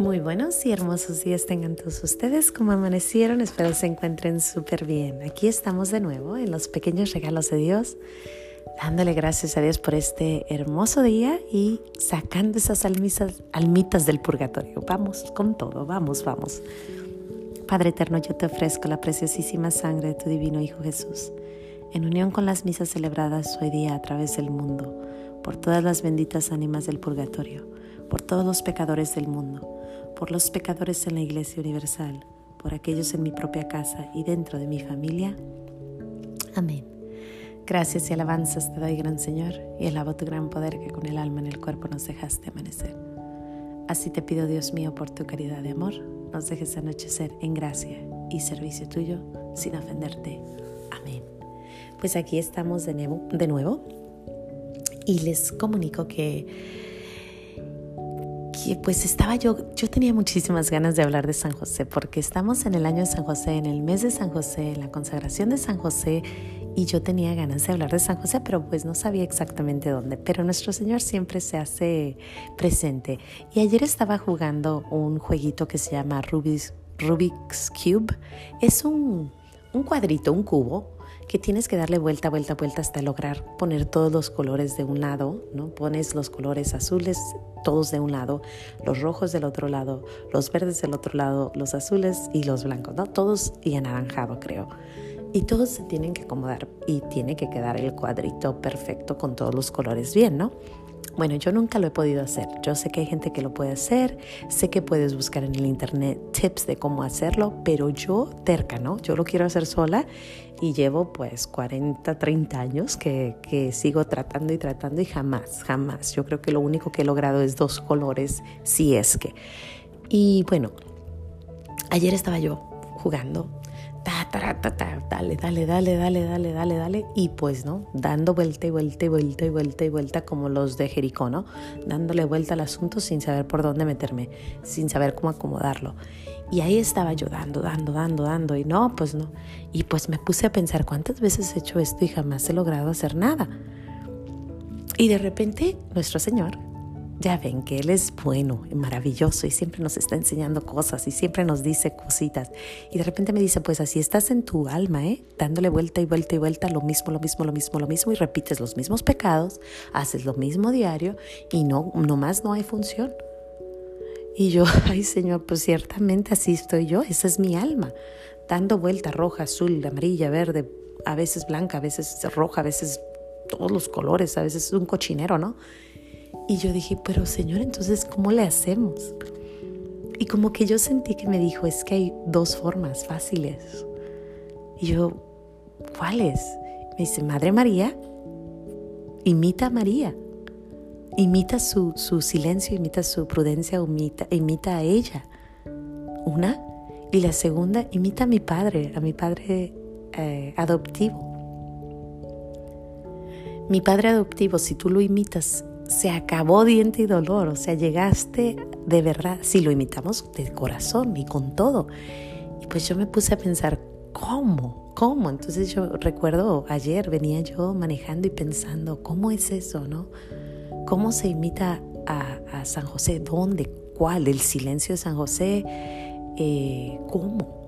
Muy buenos y hermosos días tengan todos ustedes. Como amanecieron, espero se encuentren súper bien. Aquí estamos de nuevo en los pequeños regalos de Dios, dándole gracias a Dios por este hermoso día y sacando esas almitas, almitas del purgatorio. Vamos con todo, vamos, vamos. Padre eterno, yo te ofrezco la preciosísima sangre de tu divino Hijo Jesús, en unión con las misas celebradas hoy día a través del mundo, por todas las benditas ánimas del purgatorio, por todos los pecadores del mundo por los pecadores en la Iglesia Universal, por aquellos en mi propia casa y dentro de mi familia. Amén. Gracias y alabanzas te doy, gran Señor, y alabo tu gran poder que con el alma en el cuerpo nos dejaste amanecer. Así te pido, Dios mío, por tu caridad de amor, nos dejes anochecer en gracia y servicio tuyo sin ofenderte. Amén. Pues aquí estamos de nuevo, de nuevo y les comunico que pues estaba yo, yo tenía muchísimas ganas de hablar de San José, porque estamos en el año de San José, en el mes de San José, en la consagración de San José, y yo tenía ganas de hablar de San José, pero pues no sabía exactamente dónde. Pero nuestro Señor siempre se hace presente. Y ayer estaba jugando un jueguito que se llama Rubik's, Rubik's Cube. Es un, un cuadrito, un cubo que tienes que darle vuelta, vuelta, vuelta hasta lograr poner todos los colores de un lado, ¿no? Pones los colores azules todos de un lado, los rojos del otro lado, los verdes del otro lado, los azules y los blancos, ¿no? Todos y anaranjado, creo. Y todos se tienen que acomodar y tiene que quedar el cuadrito perfecto con todos los colores bien, ¿no? Bueno, yo nunca lo he podido hacer. Yo sé que hay gente que lo puede hacer, sé que puedes buscar en el internet tips de cómo hacerlo, pero yo terca, ¿no? Yo lo quiero hacer sola y llevo pues 40, 30 años que, que sigo tratando y tratando y jamás, jamás. Yo creo que lo único que he logrado es dos colores, si es que. Y bueno, ayer estaba yo jugando ta, ta, ta, ta, dale, dale, dale, dale, dale, dale, dale, y pues, ¿no? Dando vuelta y vuelta y vuelta y vuelta y vuelta como los de Jericó, ¿no? Dándole vuelta al asunto sin saber por dónde meterme, sin saber cómo acomodarlo. Y ahí estaba yo dando, dando, dando, dando, y no, pues no. Y pues me puse a pensar cuántas veces he hecho esto y jamás he logrado hacer nada. Y de repente, nuestro Señor ya ven que Él es bueno y maravilloso y siempre nos está enseñando cosas y siempre nos dice cositas. Y de repente me dice, pues así estás en tu alma, ¿eh? Dándole vuelta y vuelta y vuelta lo mismo, lo mismo, lo mismo, lo mismo y repites los mismos pecados, haces lo mismo diario y no, nomás no hay función. Y yo, ay Señor, pues ciertamente así estoy yo, esa es mi alma, dando vuelta roja, azul, amarilla, verde, a veces blanca, a veces roja, a veces todos los colores, a veces es un cochinero, ¿no? Y yo dije, pero Señor, entonces, ¿cómo le hacemos? Y como que yo sentí que me dijo, es que hay dos formas fáciles. Y yo, ¿cuáles? Me dice, Madre María, imita a María. Imita su, su silencio, imita su prudencia, imita, imita a ella. Una. Y la segunda, imita a mi padre, a mi padre eh, adoptivo. Mi padre adoptivo, si tú lo imitas se acabó diente y dolor, o sea, llegaste de verdad, si lo imitamos de corazón y con todo. Y pues yo me puse a pensar, ¿cómo? ¿Cómo? Entonces yo recuerdo ayer venía yo manejando y pensando, ¿cómo es eso, no? ¿Cómo se imita a, San José? ¿Dónde? ¿Cuál? ¿El silencio de San José? Eh, ¿Cómo?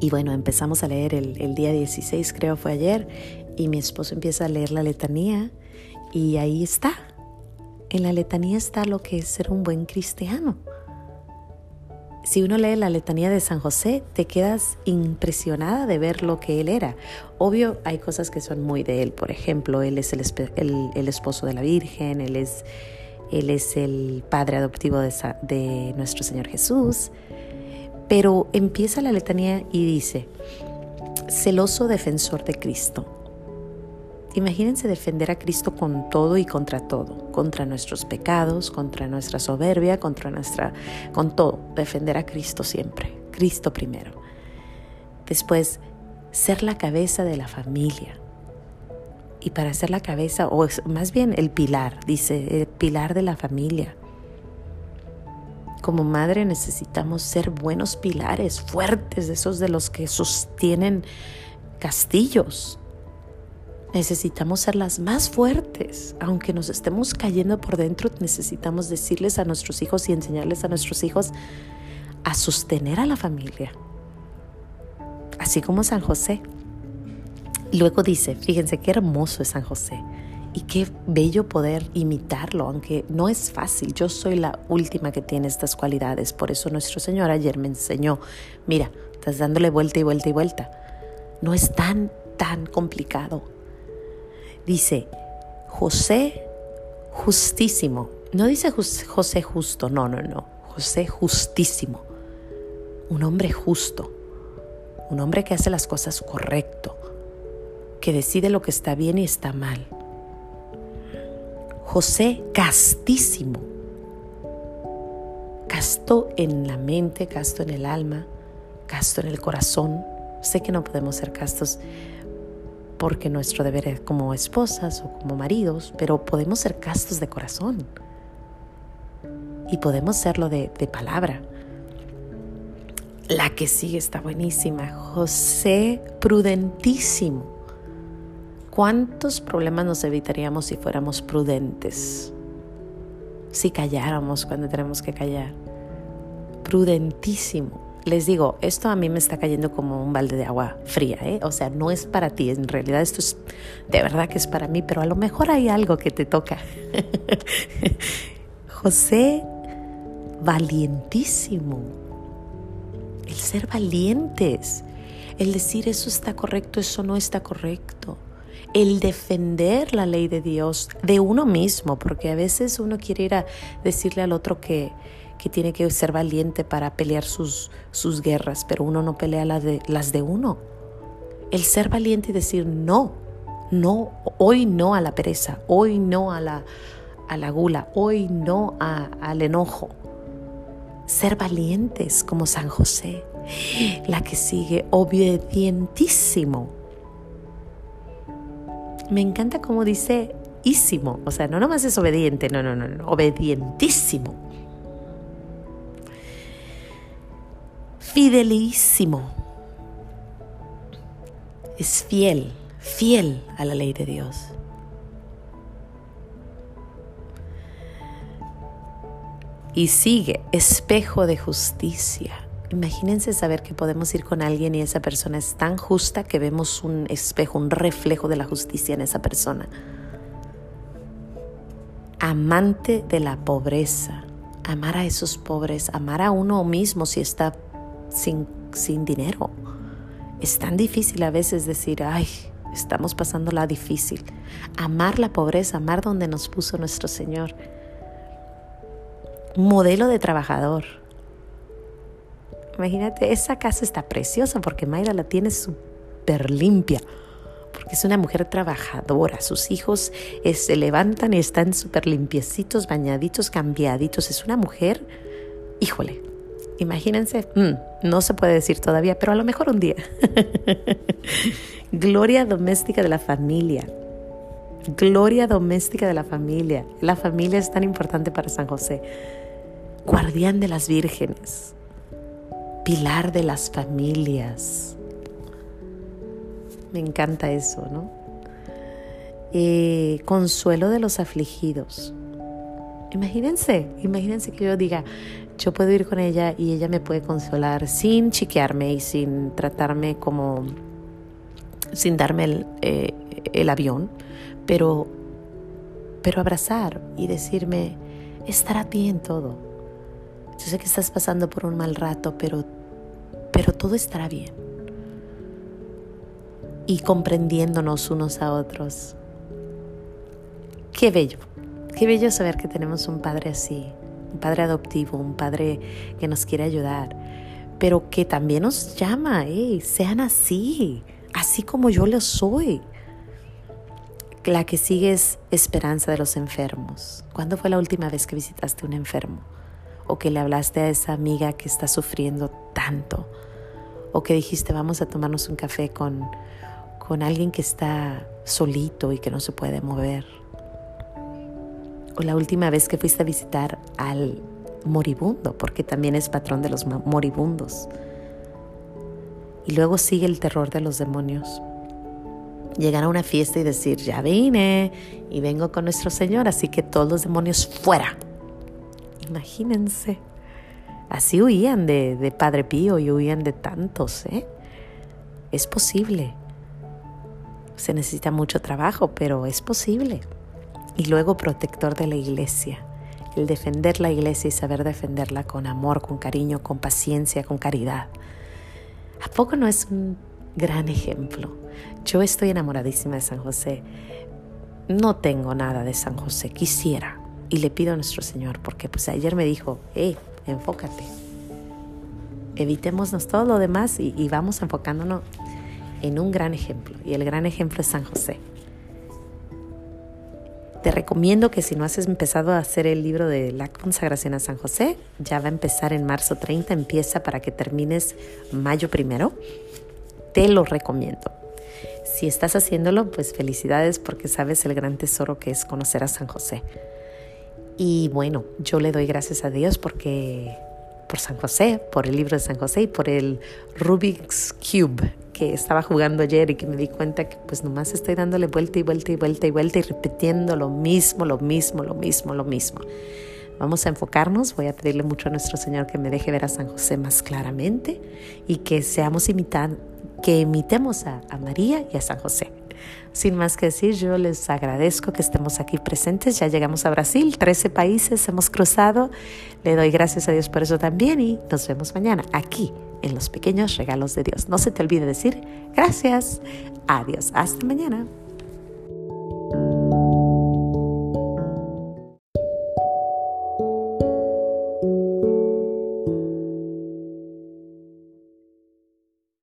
Y bueno, empezamos a leer el, día 16, creo fue ayer, y mi esposo empieza a leer la letanía y ahí está. En la letanía está lo que es ser un buen cristiano. Si uno lee la letanía de San José, te quedas impresionada de ver lo que él era. Obvio, hay cosas que son muy de él. Por ejemplo, él es el, esposo de la Virgen, él es, él es el padre adoptivo de, de nuestro Señor Jesús. Pero empieza la letanía y dice, celoso defensor de Cristo Imagínense defender a Cristo con todo y contra todo, contra nuestros pecados, contra nuestra soberbia, contra nuestra, con todo, defender a Cristo siempre, Cristo primero. Después, ser la cabeza de la familia. Y para ser la cabeza, o más bien el pilar, dice, el pilar de la familia. Como madre necesitamos ser buenos pilares, fuertes, esos de los que sostienen castillos, Necesitamos ser las más fuertes. Aunque nos estemos cayendo por dentro, necesitamos decirles a nuestros hijos y enseñarles a nuestros hijos a sostener a la familia. Así como San José. Luego dice, fíjense qué hermoso es San José y qué bello poder imitarlo, aunque no es fácil. Yo soy la última que tiene estas cualidades, por eso nuestro Señor ayer me enseñó, mira, estás dándole vuelta y vuelta y vuelta. No es tan, tan complicado dice José justísimo. No dice José justo, no, no, no. José justísimo. Un hombre justo. Un hombre que hace las cosas correcto. Que decide lo que está bien y está mal. José castísimo. Casto en la mente, casto en el alma, casto en el corazón. Sé que no podemos ser castos porque nuestro deber es como esposas o como maridos, pero podemos ser castos de corazón y podemos serlo de, de palabra. La que sigue está buenísima, José prudentísimo. ¿Cuántos problemas nos evitaríamos si fuéramos prudentes? Si calláramos cuando tenemos que callar. Prudentísimo les digo, esto a mí me está cayendo como un balde de agua fría, ¿eh? O sea, no es para ti, en realidad esto es de verdad que es para mí, pero a lo mejor hay algo que te toca. José, valientísimo. El ser valientes, el decir eso está correcto, eso no está correcto el defender la ley de Dios de uno mismo, porque a veces uno quiere ir a decirle al otro que, que tiene que ser valiente para pelear sus, sus guerras, pero uno no pelea las de, las de uno. El ser valiente y decir no, no, hoy no a la pereza, hoy no a la, a la gula, hoy no al enojo. Ser valientes como San José. La que sigue, obedientísimo. Me encanta como dice ísimo, o sea, no nomás es obediente, no, no, no, no obedientísimo. Fidelísimo. Es fiel, fiel a la ley de Dios. Y sigue, espejo de justicia. Imagínense saber que podemos ir con alguien y esa persona es tan justa que vemos un espejo, un reflejo de la justicia en esa persona. Amante de la pobreza. Amar a esos pobres, amar a uno mismo si está sin, sin dinero. Es tan difícil a veces decir, ay, estamos pasando la difícil. Amar la pobreza, amar donde nos puso nuestro Señor. Modelo de trabajador. Imagínate, esa casa está preciosa porque Mayra la tiene súper limpia, porque es una mujer trabajadora. Sus hijos eh, se levantan y están súper limpiecitos, bañaditos, cambiaditos. Es una mujer, híjole, Imagínense, mm, no se puede decir todavía, pero a lo mejor un día. Gloria doméstica de la familia. Gloria doméstica de la familia. La familia es tan importante para San José. Guardián de las vírgenes. Pilar de las familias. Me encanta eso, ¿no? Eh, consuelo de los afligidos. Imagínense, imagínense que yo diga, yo puedo ir con ella y ella me puede consolar sin chiquearme y sin tratarme como, sin darme el, eh, el avión, pero, pero abrazar y decirme, estará bien todo. Yo sé que estás pasando por un mal rato, pero, pero todo estará bien. Y comprendiéndonos unos a otros. Qué bello, qué bello saber que tenemos un padre así, un padre adoptivo, un padre que nos quiere ayudar, pero que también nos llama, sean así, así como yo lo soy. La que sigue es esperanza de los enfermos. ¿Cuándo fue la última vez que visitaste un enfermo? O que le hablaste a esa amiga que está sufriendo tanto. O que dijiste vamos a tomarnos un café con, con alguien que está solito y que no se puede mover o la última vez que fuiste a visitar al moribundo, porque también es patrón de los moribundos. Y luego sigue el terror de los demonios. llegar a una fiesta y decir, ya vine y vengo con nuestro Señor, así que todos los demonios fuera. Imagínense. Así huían de, de Padre Pío y huían de tantos, ¿eh? Es posible. Se necesita mucho trabajo, pero es posible. Y luego protector de la iglesia. El defender la iglesia y saber defenderla con amor, con cariño, con paciencia, con caridad. ¿A poco no es un gran ejemplo? Yo estoy enamoradísima de San José. No tengo nada de San José, quisiera. Y le pido a nuestro Señor, porque pues ayer me dijo, hey, enfócate. Evitémonos todo lo demás y, y vamos enfocándonos en un gran ejemplo. Y el gran ejemplo es San José. Te recomiendo que si no has empezado a hacer el libro de la consagración a San José, ya va a empezar en marzo 30, empieza para que termines mayo primero. Te lo recomiendo. Si estás haciéndolo, pues felicidades porque sabes el gran tesoro que es conocer a San José. Y bueno, yo le doy gracias a Dios porque por San José, por el libro de San José y por el Rubik's Cube que estaba jugando ayer y que me di cuenta que pues nomás estoy dándole vuelta y vuelta y vuelta y vuelta y repitiendo lo mismo, lo mismo, lo mismo, lo mismo. Vamos a enfocarnos, voy a pedirle mucho a nuestro Señor que me deje ver a San José más claramente y que seamos imitan, que imitemos a, a María y a San José. Sin más que decir, yo les agradezco que estemos aquí presentes. Ya llegamos a Brasil, 13 países hemos cruzado. Le doy gracias a Dios por eso también y nos vemos mañana aquí en los pequeños regalos de Dios. No se te olvide decir gracias. Adiós. Hasta mañana.